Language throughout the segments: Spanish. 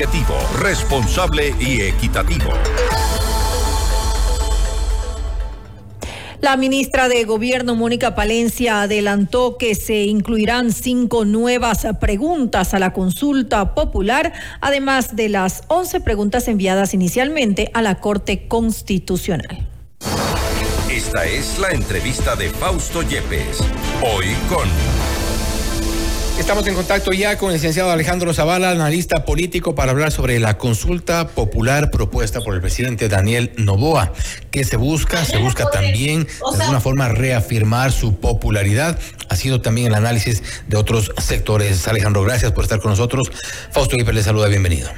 objetivo, responsable y equitativo. La ministra de Gobierno, Mónica Palencia, adelantó que se incluirán cinco nuevas preguntas a la consulta popular, además de las once preguntas enviadas inicialmente a la Corte Constitucional. Esta es la entrevista de Fausto Yepes, hoy con... Estamos en contacto ya con el licenciado Alejandro Zavala, analista político, para hablar sobre la consulta popular propuesta por el presidente Daniel Novoa. ¿Qué se busca? Se busca también, de alguna forma, reafirmar su popularidad. Ha sido también el análisis de otros sectores. Alejandro, gracias por estar con nosotros. Fausto Hiper le saluda, bienvenido.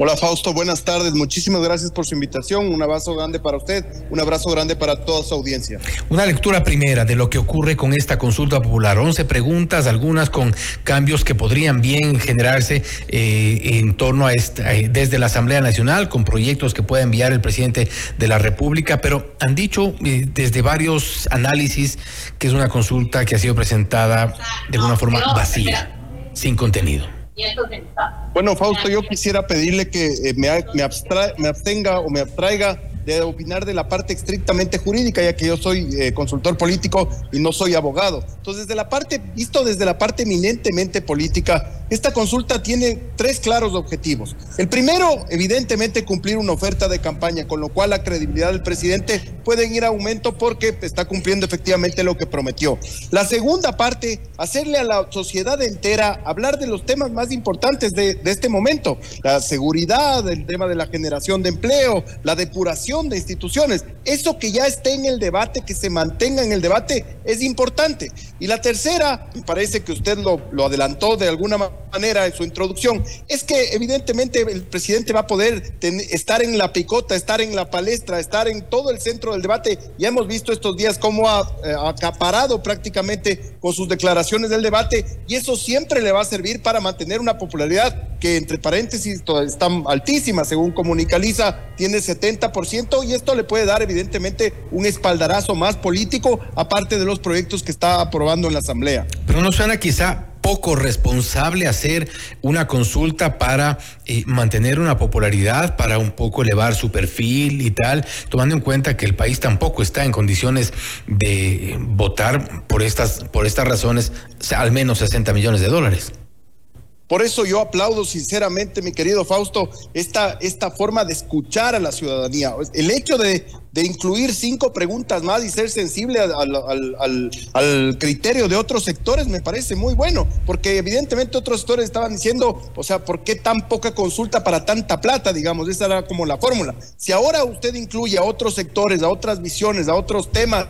Hola Fausto, buenas tardes. Muchísimas gracias por su invitación. Un abrazo grande para usted, un abrazo grande para toda su audiencia. Una lectura primera de lo que ocurre con esta consulta popular. Once preguntas, algunas con cambios que podrían bien generarse eh, en torno a esta, eh, desde la Asamblea Nacional, con proyectos que pueda enviar el presidente de la República, pero han dicho eh, desde varios análisis que es una consulta que ha sido presentada de alguna forma vacía, sin contenido. Bueno, Fausto, yo quisiera pedirle que eh, me, me abstenga o me abstraiga de opinar de la parte estrictamente jurídica, ya que yo soy eh, consultor político y no soy abogado. Entonces, desde la parte, visto desde la parte eminentemente política, esta consulta tiene tres claros objetivos. El primero, evidentemente, cumplir una oferta de campaña, con lo cual la credibilidad del presidente puede ir a aumento porque está cumpliendo efectivamente lo que prometió. La segunda parte, hacerle a la sociedad entera hablar de los temas más importantes de, este momento, la seguridad, el tema de la generación de empleo, la depuración de instituciones. Eso que ya esté en el debate, que se mantenga en el debate, es importante. Y la tercera, me parece que usted lo, lo adelantó de alguna manera, manera en su introducción, es que evidentemente el presidente va a poder estar en la picota, estar en la palestra, estar en todo el centro del debate. Ya hemos visto estos días cómo ha eh, acaparado prácticamente con sus declaraciones del debate y eso siempre le va a servir para mantener una popularidad que entre paréntesis está altísima, según Comunicaliza, tiene 70% y esto le puede dar evidentemente un espaldarazo más político aparte de los proyectos que está aprobando en la Asamblea. Pero no suena quizá poco responsable hacer una consulta para eh, mantener una popularidad, para un poco elevar su perfil y tal, tomando en cuenta que el país tampoco está en condiciones de votar por estas, por estas razones al menos 60 millones de dólares. Por eso yo aplaudo sinceramente, mi querido Fausto, esta, esta forma de escuchar a la ciudadanía. El hecho de, de incluir cinco preguntas más y ser sensible al, al, al, criterio de otros sectores me parece muy bueno, porque evidentemente otros sectores estaban diciendo, o sea, ¿por qué tan poca consulta para tanta plata? Digamos, esa era como la fórmula. Si ahora usted incluye a otros sectores, a otras visiones, a otros temas,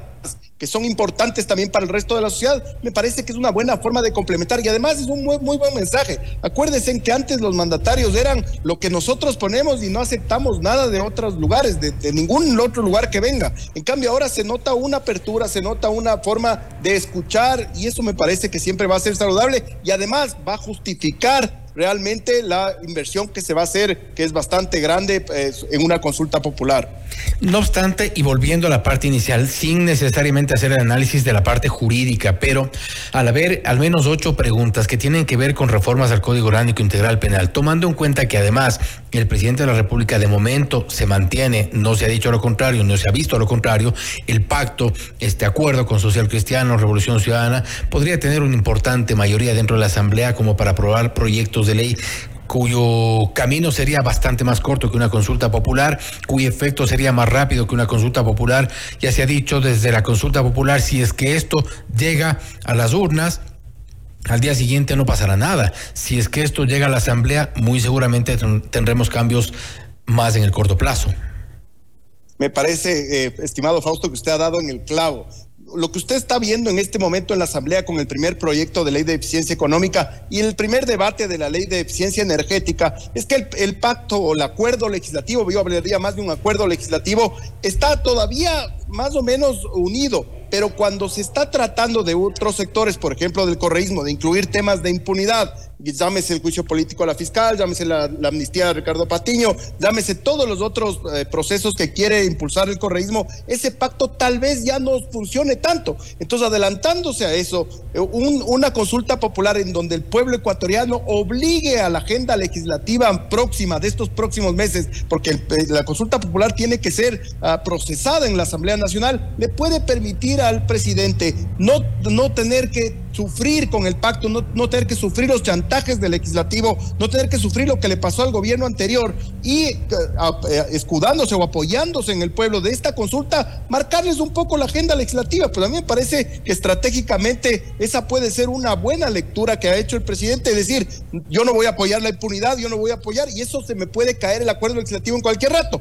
que son importantes también para el resto de la sociedad, me parece que es una buena forma de complementar y además es un muy, muy buen mensaje. Acuérdense que antes los mandatarios eran lo que nosotros ponemos y no aceptamos nada de otros lugares, de, de ningún otro lugar que venga. En cambio ahora se nota una apertura, se nota una forma de escuchar y eso me parece que siempre va a ser saludable y además va a justificar realmente la inversión que se va a hacer, que es bastante grande eh, en una consulta popular. No obstante, y volviendo a la parte inicial, sin necesariamente hacer el análisis de la parte jurídica, pero al haber al menos ocho preguntas que tienen que ver con reformas al Código Orgánico Integral Penal, tomando en cuenta que además el presidente de la República de momento se mantiene, no se ha dicho lo contrario, no se ha visto lo contrario, el pacto, este acuerdo con Social Cristiano, Revolución Ciudadana, podría tener una importante mayoría dentro de la Asamblea como para aprobar proyectos de ley cuyo camino sería bastante más corto que una consulta popular, cuyo efecto sería más rápido que una consulta popular. Ya se ha dicho desde la consulta popular, si es que esto llega a las urnas, al día siguiente no pasará nada. Si es que esto llega a la Asamblea, muy seguramente tendremos cambios más en el corto plazo. Me parece, eh, estimado Fausto, que usted ha dado en el clavo lo que usted está viendo en este momento en la Asamblea con el primer proyecto de ley de eficiencia económica y el primer debate de la ley de eficiencia energética es que el, el pacto o el acuerdo legislativo, yo hablaría más de un acuerdo legislativo, está todavía más o menos unido, pero cuando se está tratando de otros sectores, por ejemplo del correísmo, de incluir temas de impunidad, llámese el juicio político a la fiscal, llámese la, amnistía de Ricardo Patiño, llámese todos los otros eh, procesos que quiere impulsar el correísmo, ese pacto tal vez ya no funcione tanto. Entonces, adelantándose a eso, eh, una consulta popular en donde el pueblo ecuatoriano obligue a la agenda legislativa próxima de estos próximos meses, porque eh, la consulta popular tiene que ser ah, procesada en la Asamblea Nacional, le puede permitir al presidente no, no tener que sufrir con el pacto, no, no tener que sufrir los chantajes del legislativo, no tener que sufrir lo que le pasó al gobierno anterior y eh, eh, escudándose o apoyándose en el pueblo de esta consulta, marcarles un poco la agenda legislativa. Pues a mí me parece que estratégicamente esa puede ser una buena lectura que ha hecho el presidente, es decir, yo no voy a apoyar la impunidad, yo no voy a apoyar y eso se me puede caer el acuerdo legislativo en cualquier rato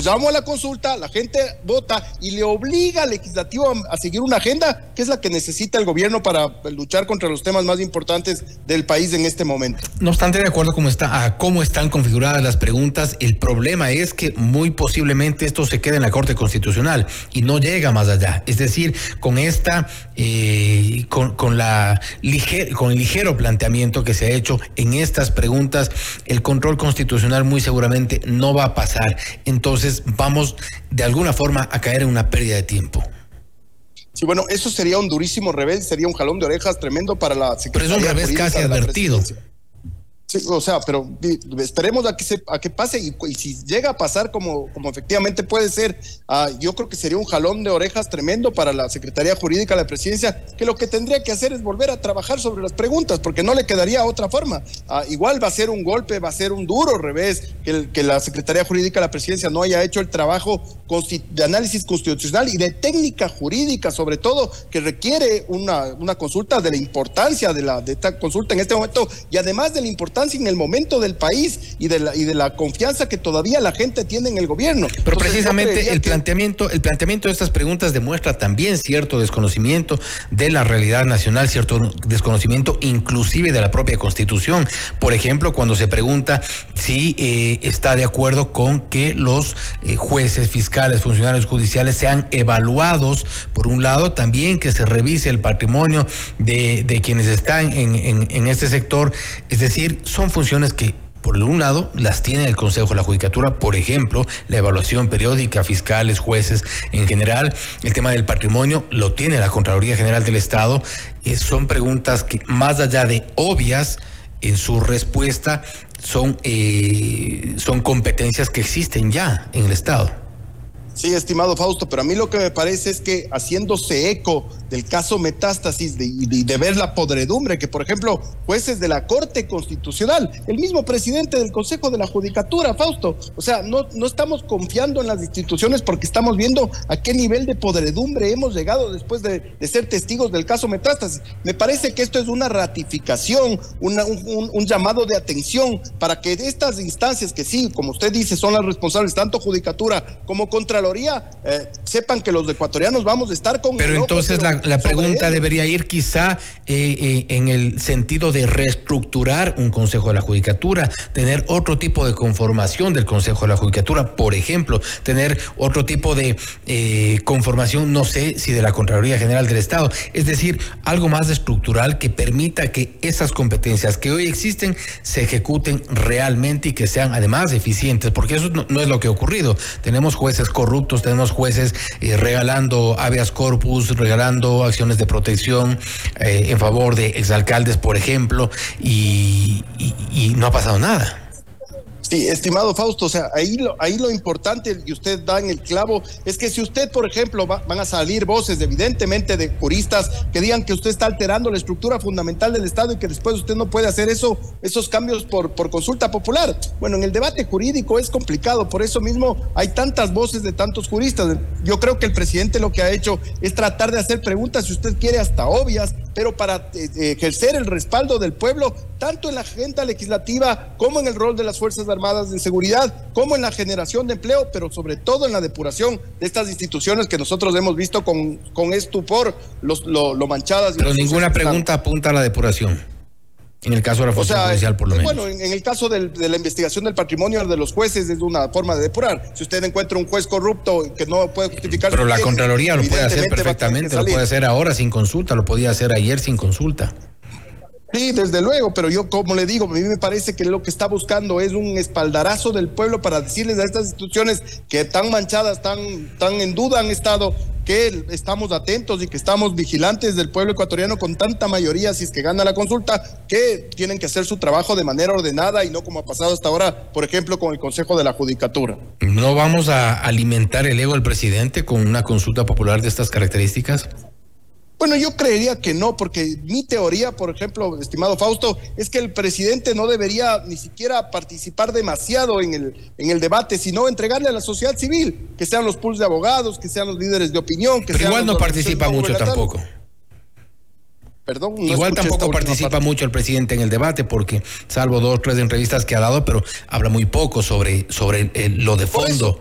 llamo a la consulta, la gente vota y le obliga al legislativo a, seguir una agenda que es la que necesita el gobierno para luchar contra los temas más importantes del país en este momento. No obstante, de acuerdo cómo está, a cómo están configuradas las preguntas, el problema es que muy posiblemente esto se quede en la Corte Constitucional y no llega más allá. Es decir, con esta, eh, con, con, la el ligero planteamiento que se ha hecho en estas preguntas, el control constitucional muy seguramente no va a pasar. Entonces, entonces vamos de alguna forma a caer en una pérdida de tiempo. Sí, bueno, eso sería un durísimo revés, sería un jalón de orejas tremendo para la Secretaría. Pero es un revés casi advertido o sea, pero esperemos a que, se, a que pase y, si llega a pasar como, como efectivamente puede ser, ah, yo creo que sería un jalón de orejas tremendo para la Secretaría Jurídica de la Presidencia, que lo que tendría que hacer es volver a trabajar sobre las preguntas, porque no le quedaría otra forma. Ah, igual va a ser un golpe, va a ser un duro revés que, que la Secretaría Jurídica de la Presidencia no haya hecho el trabajo de análisis constitucional y de técnica jurídica, sobre todo, que requiere una, una consulta de la importancia de, la, de esta consulta en este momento y además de la importancia en el momento del país y de la, y de la confianza que todavía la gente tiene en el gobierno. Pero precisamente el planteamiento, el planteamiento de estas preguntas demuestra también cierto desconocimiento de la realidad nacional, cierto desconocimiento inclusive de la propia constitución. Por ejemplo, cuando se pregunta si eh, está de acuerdo con que los eh, jueces, fiscales, funcionarios judiciales sean evaluados, por un lado, también que se revise el patrimonio de, de quienes están en, en, en este sector, es decir, son funciones que por un lado, las tiene el Consejo de la Judicatura, por ejemplo, la evaluación periódica, fiscales, jueces en general, el tema del patrimonio lo tiene la Contraloría General del Estado. Eh, son preguntas que, más allá de obvias en su respuesta, son, eh, son competencias que existen ya en el Estado. Sí, estimado Fausto, pero a mí lo que me parece es que haciéndose eco del caso Metástasis y de, ver la podredumbre que, por ejemplo, jueces de la Corte Constitucional, el mismo presidente del Consejo de la Judicatura, Fausto, o sea, no, no estamos confiando en las instituciones porque estamos viendo a qué nivel de podredumbre hemos llegado después de, ser testigos del caso Metástasis. Me parece que esto es una ratificación, un, llamado de atención para que estas instancias que sí, como usted dice, son las responsables, tanto Judicatura como contra eh, sepan que los ecuatorianos vamos a estar con... Pero entonces la, pregunta debería ir quizá eh, eh, en el sentido de reestructurar un Consejo de la Judicatura, tener otro tipo de conformación del Consejo de la Judicatura, por ejemplo, tener otro tipo de conformación, no sé si de la Contraloría General del Estado, es decir, algo más estructural que permita que esas competencias que hoy existen se ejecuten realmente y que sean además eficientes, porque eso no, no es lo que ha ocurrido. Tenemos jueces corruptos, tenemos jueces eh, regalando habeas corpus, regalando acciones de protección eh, en favor de exalcaldes, por ejemplo, y no ha pasado nada. Sí, estimado Fausto, o sea, ahí lo, ahí lo importante, y usted da en el clavo, es que si usted, por ejemplo, van a salir voces, evidentemente, de juristas que digan que usted está alterando la estructura fundamental del Estado y que después usted no puede hacer eso, esos cambios por, por consulta popular. Bueno, en el debate jurídico es complicado, por eso mismo hay tantas voces de tantos juristas. Yo creo que el presidente lo que ha hecho es tratar de hacer preguntas, si usted quiere, hasta obvias, pero para eh, eh, ejercer el respaldo del pueblo, tanto en la agenda legislativa como en el rol de las Fuerzas Armadas de Seguridad, como en la generación de empleo, pero sobre todo en la depuración de estas instituciones que nosotros hemos visto con, con estupor los, lo, manchadas. Pero ninguna pregunta apunta a la depuración. En el caso de la función judicial, por lo menos. Bueno, en, el caso de la investigación del patrimonio de los jueces es una forma de depurar. Si usted encuentra un juez corrupto que no puede justificar. Pero la Contraloría lo puede hacer perfectamente, lo puede hacer ahora sin consulta, lo podía hacer ayer sin consulta. Sí, desde luego, pero yo como le digo, a mí me parece que lo que está buscando es un espaldarazo del pueblo para decirles a estas instituciones que tan manchadas, tan, tan en duda han estado, que estamos atentos y que estamos vigilantes del pueblo ecuatoriano con tanta mayoría, si es que gana la consulta, que tienen que hacer su trabajo de manera ordenada y no como ha pasado hasta ahora, por ejemplo, con el Consejo de la Judicatura. ¿No vamos a alimentar el ego del presidente con una consulta popular de estas características? Bueno, yo creería que no, porque mi teoría, por ejemplo, estimado Fausto, es que el presidente no debería ni siquiera participar demasiado en el, en el debate, sino entregarle a la sociedad civil, que sean los pools de abogados, que sean los líderes de opinión, que Pero igual no participa mucho tampoco. Perdón, Igual tampoco participa mucho el presidente en el debate porque, salvo dos o tres entrevistas que ha dado, pero habla muy poco sobre, sobre lo de fondo.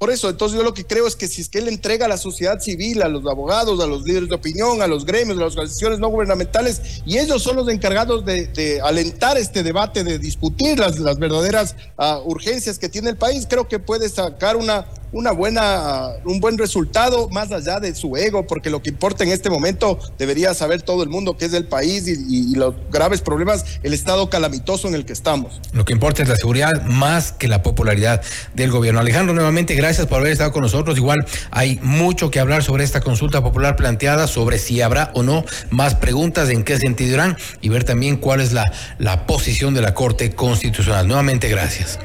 Por eso, entonces yo lo que creo es que si es que él entrega a la sociedad civil, a los abogados, a los líderes de opinión, a los gremios, a las organizaciones no gubernamentales, y ellos son los encargados de, alentar este debate, de discutir las, las verdaderas ah, urgencias que tiene el país, creo que puede sacar una, una buena, un buen resultado más allá de su ego, porque lo que importa en este momento debería saber todo el mundo que es el país y, los graves problemas, el estado calamitoso en el que estamos. Lo que importa es la seguridad más que la popularidad del gobierno. Alejandro, nuevamente gracias por haber estado con nosotros. Igual hay mucho que hablar sobre esta consulta popular planteada, sobre si habrá o no más preguntas, en qué sentido irán y ver también cuál es la, la posición de la Corte Constitucional. Nuevamente gracias.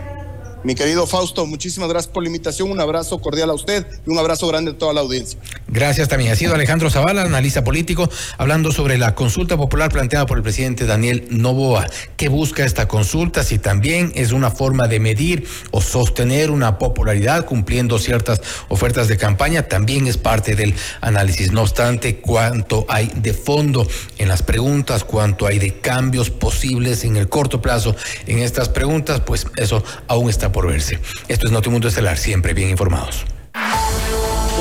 Mi querido Fausto, muchísimas gracias por la invitación. Un abrazo cordial a usted y un abrazo grande a toda la audiencia. Gracias también. Ha sido Alejandro Zavala, analista político, hablando sobre la consulta popular planteada por el presidente Daniel Novoa. ¿Qué busca esta consulta? Si también es una forma de medir o sostener una popularidad cumpliendo ciertas ofertas de campaña, también es parte del análisis. No obstante, cuánto hay de fondo en las preguntas, cuánto hay de cambios posibles en el corto plazo en estas preguntas, pues eso aún está por verse. Esto es Notimundo Estelar, siempre bien informados.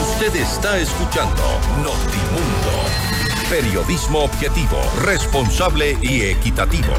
Usted está escuchando Notimundo. Periodismo objetivo, responsable y equitativo.